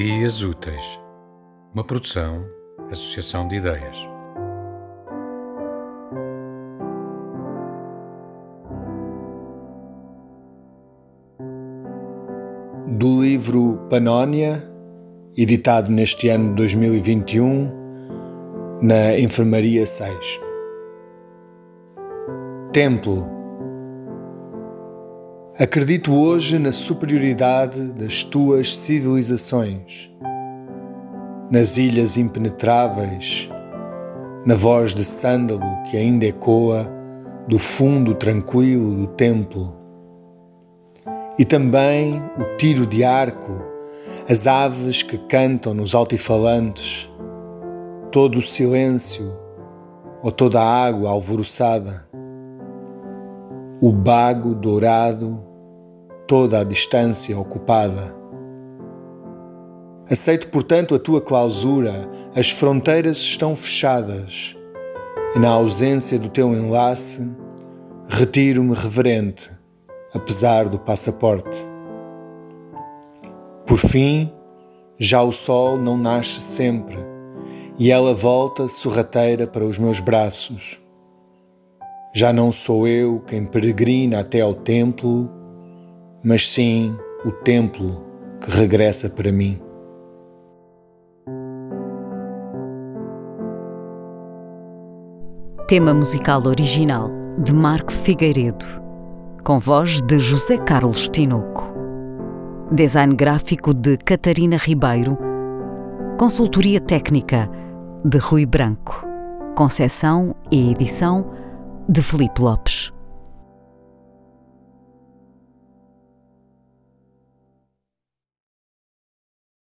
Ideias Úteis, uma produção, associação de ideias. Do livro Panónia, editado neste ano de 2021, na Enfermaria 6. Templo Acredito hoje na superioridade das tuas civilizações, nas ilhas impenetráveis, na voz de sândalo que ainda ecoa do fundo tranquilo do templo, e também o tiro de arco, as aves que cantam nos altifalantes, todo o silêncio ou toda a água alvoroçada, o bago dourado toda a distância ocupada. Aceito, portanto, a tua clausura, as fronteiras estão fechadas, e na ausência do teu enlace, retiro-me reverente, apesar do passaporte. Por fim, já o sol não nasce sempre, e ela volta sorrateira para os meus braços. Já não sou eu quem peregrina até ao templo mas sim o templo que regressa para mim. Tema musical original de Marco Figueiredo, com voz de José Carlos Tinoco. Design gráfico de Catarina Ribeiro. Consultoria técnica de Rui Branco. Concessão e edição de Felipe Lopes.